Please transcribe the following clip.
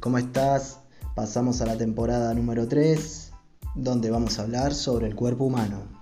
¿cómo estás? Pasamos a la temporada número 3, donde vamos a hablar sobre el cuerpo humano.